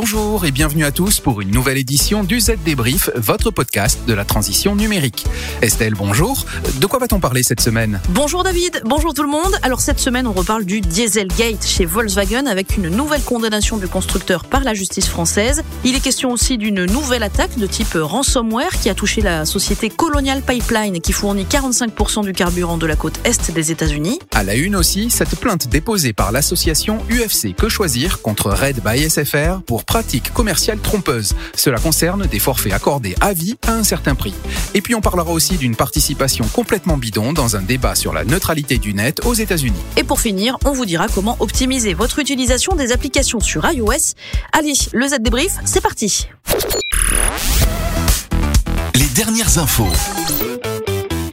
Bonjour et bienvenue à tous pour une nouvelle édition du Z Débrief, votre podcast de la transition numérique. Estelle, bonjour. De quoi va-t-on parler cette semaine? Bonjour David, bonjour tout le monde. Alors cette semaine, on reparle du Dieselgate chez Volkswagen avec une nouvelle condamnation du constructeur par la justice française. Il est question aussi d'une nouvelle attaque de type ransomware qui a touché la société Colonial Pipeline qui fournit 45% du carburant de la côte est des États-Unis. À la une aussi, cette plainte déposée par l'association UFC Que Choisir contre Red by SFR pour pratiques commerciales trompeuses. Cela concerne des forfaits accordés à vie à un certain prix. Et puis on parlera aussi d'une participation complètement bidon dans un débat sur la neutralité du net aux États-Unis. Et pour finir, on vous dira comment optimiser votre utilisation des applications sur iOS. Allez, le Z débrief, c'est parti. Les dernières infos.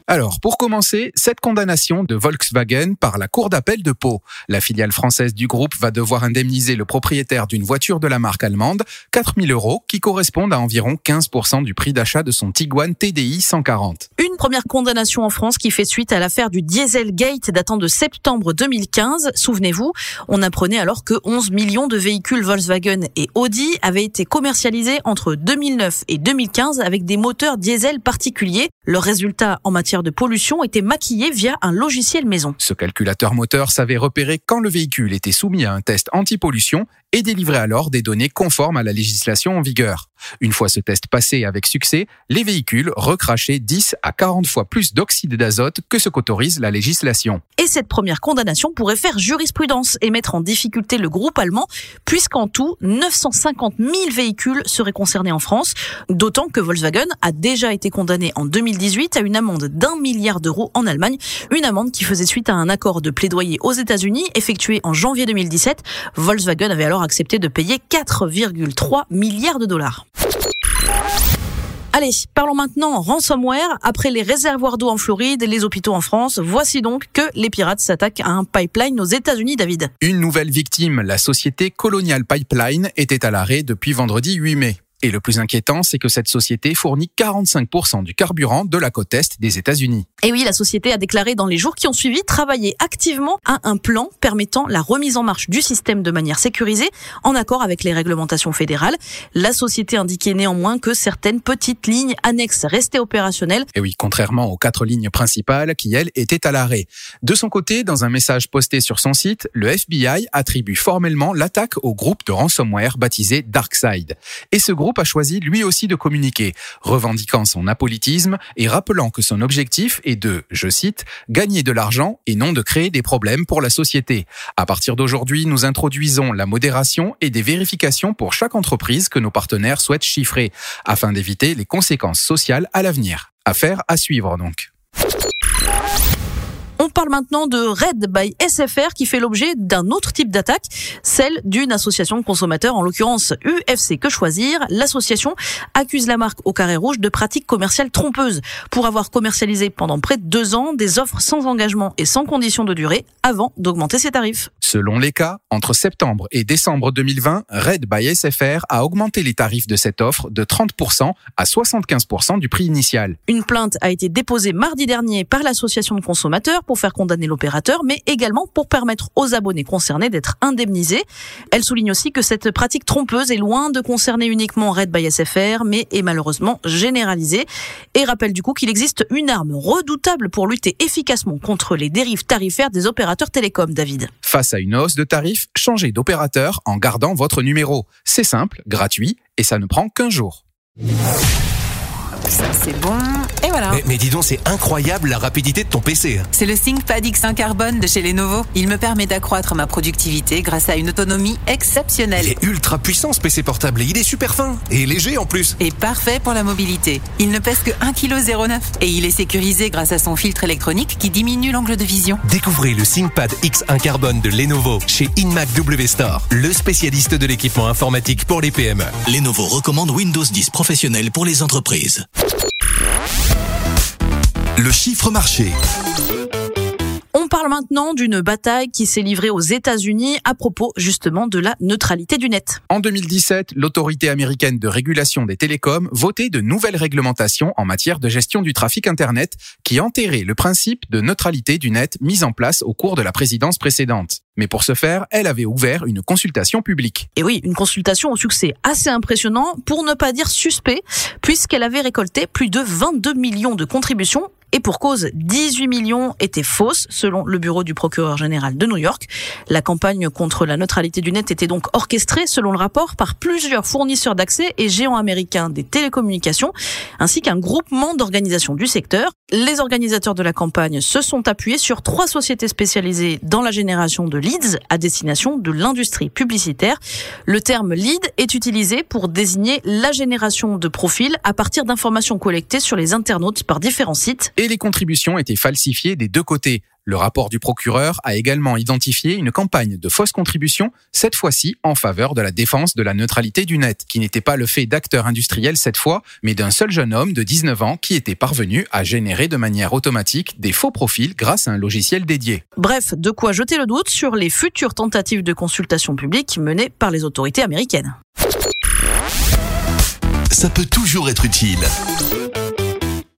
Alors, pour commencer, cette condamnation de Volkswagen par la Cour d'appel de Pau. La filiale française du groupe va devoir indemniser le propriétaire d'une voiture de la marque allemande 4000 euros, qui correspondent à environ 15% du prix d'achat de son Tiguan TDI 140. Une première condamnation en France qui fait suite à l'affaire du Dieselgate datant de septembre 2015. Souvenez-vous, on apprenait alors que 11 millions de véhicules Volkswagen et Audi avaient été commercialisés entre 2009 et 2015 avec des moteurs diesel particuliers. Le résultat en matière de pollution était maquillé via un logiciel maison. Ce calculateur moteur savait repérer quand le véhicule était soumis à un test anti-pollution et délivrait alors des données conformes à la législation en vigueur. Une fois ce test passé avec succès, les véhicules recrachaient 10 à 40 fois plus d'oxyde d'azote que ce qu'autorise la législation. Et cette première condamnation pourrait faire jurisprudence et mettre en difficulté le groupe allemand, puisqu'en tout, 950 000 véhicules seraient concernés en France, d'autant que Volkswagen a déjà été condamné en 2018 à une amende d'un milliard d'euros en Allemagne, une amende qui faisait suite à un accord de plaidoyer aux États-Unis effectué en janvier 2017. Volkswagen avait alors accepté de payer 4,3 milliards de dollars. Allez, parlons maintenant ransomware. Après les réservoirs d'eau en Floride et les hôpitaux en France, voici donc que les pirates s'attaquent à un pipeline aux États-Unis, David. Une nouvelle victime, la société Colonial Pipeline, était à l'arrêt depuis vendredi 8 mai. Et le plus inquiétant, c'est que cette société fournit 45% du carburant de la côte est des États-Unis. Et oui, la société a déclaré dans les jours qui ont suivi travailler activement à un plan permettant la remise en marche du système de manière sécurisée, en accord avec les réglementations fédérales. La société indiquait néanmoins que certaines petites lignes annexes restaient opérationnelles. Et oui, contrairement aux quatre lignes principales qui, elles, étaient à l'arrêt. De son côté, dans un message posté sur son site, le FBI attribue formellement l'attaque au groupe de ransomware baptisé DarkSide. Et ce groupe a choisi lui aussi de communiquer, revendiquant son apolitisme et rappelant que son objectif est de, je cite, gagner de l'argent et non de créer des problèmes pour la société. À partir d'aujourd'hui, nous introduisons la modération et des vérifications pour chaque entreprise que nos partenaires souhaitent chiffrer, afin d'éviter les conséquences sociales à l'avenir. Affaire à suivre donc. Parle maintenant de Red by SFR qui fait l'objet d'un autre type d'attaque, celle d'une association de consommateurs, en l'occurrence UFC Que Choisir. L'association accuse la marque au carré rouge de pratiques commerciales trompeuses pour avoir commercialisé pendant près de deux ans des offres sans engagement et sans condition de durée avant d'augmenter ses tarifs. Selon les cas, entre septembre et décembre 2020, Red by SFR a augmenté les tarifs de cette offre de 30% à 75% du prix initial. Une plainte a été déposée mardi dernier par l'association de consommateurs pour faire condamner l'opérateur, mais également pour permettre aux abonnés concernés d'être indemnisés. Elle souligne aussi que cette pratique trompeuse est loin de concerner uniquement Red by SFR, mais est malheureusement généralisée. Et rappelle du coup qu'il existe une arme redoutable pour lutter efficacement contre les dérives tarifaires des opérateurs télécoms, David. Face à une hausse de tarifs, changez d'opérateur en gardant votre numéro. C'est simple, gratuit, et ça ne prend qu'un jour. Ça c'est bon. Et voilà. Mais, mais dis donc, c'est incroyable la rapidité de ton PC. C'est le ThinkPad X1 Carbone de chez Lenovo. Il me permet d'accroître ma productivité grâce à une autonomie exceptionnelle. Il est ultra puissant ce PC portable et il est super fin. Et léger en plus. Et parfait pour la mobilité. Il ne pèse que 1,09 kg. Et il est sécurisé grâce à son filtre électronique qui diminue l'angle de vision. Découvrez le ThinkPad X1 Carbone de Lenovo chez InMac W Store, le spécialiste de l'équipement informatique pour les PME. Lenovo recommande Windows 10 professionnel pour les entreprises. Le chiffre marché. On parle maintenant d'une bataille qui s'est livrée aux États-Unis à propos justement de la neutralité du net. En 2017, l'autorité américaine de régulation des télécoms votait de nouvelles réglementations en matière de gestion du trafic Internet qui enterraient le principe de neutralité du net mis en place au cours de la présidence précédente. Mais pour ce faire, elle avait ouvert une consultation publique. Et oui, une consultation au succès assez impressionnant, pour ne pas dire suspect, puisqu'elle avait récolté plus de 22 millions de contributions et pour cause, 18 millions étaient fausses, selon le bureau du procureur général de New York. La campagne contre la neutralité du net était donc orchestrée, selon le rapport, par plusieurs fournisseurs d'accès et géants américains des télécommunications, ainsi qu'un groupement d'organisations du secteur. Les organisateurs de la campagne se sont appuyés sur trois sociétés spécialisées dans la génération de leads à destination de l'industrie publicitaire. Le terme lead est utilisé pour désigner la génération de profils à partir d'informations collectées sur les internautes par différents sites et les contributions étaient falsifiées des deux côtés. Le rapport du procureur a également identifié une campagne de fausses contributions, cette fois-ci en faveur de la défense de la neutralité du net, qui n'était pas le fait d'acteurs industriels cette fois, mais d'un seul jeune homme de 19 ans qui était parvenu à générer de manière automatique des faux profils grâce à un logiciel dédié. Bref, de quoi jeter le doute sur les futures tentatives de consultation publique menées par les autorités américaines. Ça peut toujours être utile.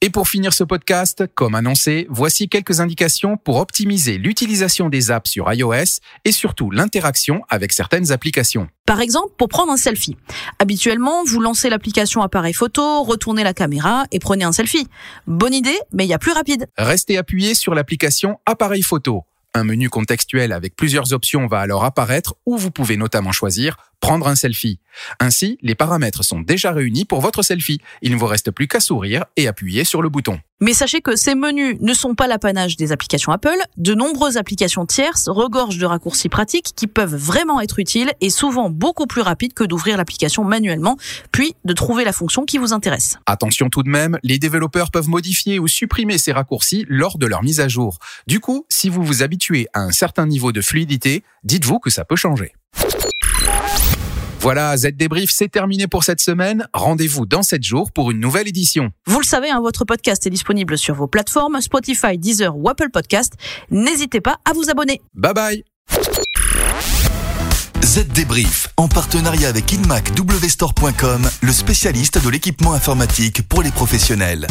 Et pour finir ce podcast, comme annoncé, voici quelques indications pour optimiser l'utilisation des apps sur iOS et surtout l'interaction avec certaines applications. Par exemple, pour prendre un selfie. Habituellement, vous lancez l'application appareil photo, retournez la caméra et prenez un selfie. Bonne idée, mais il y a plus rapide. Restez appuyé sur l'application appareil photo. Un menu contextuel avec plusieurs options va alors apparaître où vous pouvez notamment choisir prendre un selfie. Ainsi, les paramètres sont déjà réunis pour votre selfie. Il ne vous reste plus qu'à sourire et appuyer sur le bouton. Mais sachez que ces menus ne sont pas l'apanage des applications Apple. De nombreuses applications tierces regorgent de raccourcis pratiques qui peuvent vraiment être utiles et souvent beaucoup plus rapides que d'ouvrir l'application manuellement, puis de trouver la fonction qui vous intéresse. Attention tout de même, les développeurs peuvent modifier ou supprimer ces raccourcis lors de leur mise à jour. Du coup, si vous vous habituez à un certain niveau de fluidité, dites-vous que ça peut changer. Voilà, Z Débrief, c'est terminé pour cette semaine. Rendez-vous dans 7 jours pour une nouvelle édition. Vous le savez, hein, votre podcast est disponible sur vos plateformes Spotify, Deezer ou Apple Podcast. N'hésitez pas à vous abonner. Bye bye Z Débrief, en partenariat avec InmacWstore.com, le spécialiste de l'équipement informatique pour les professionnels.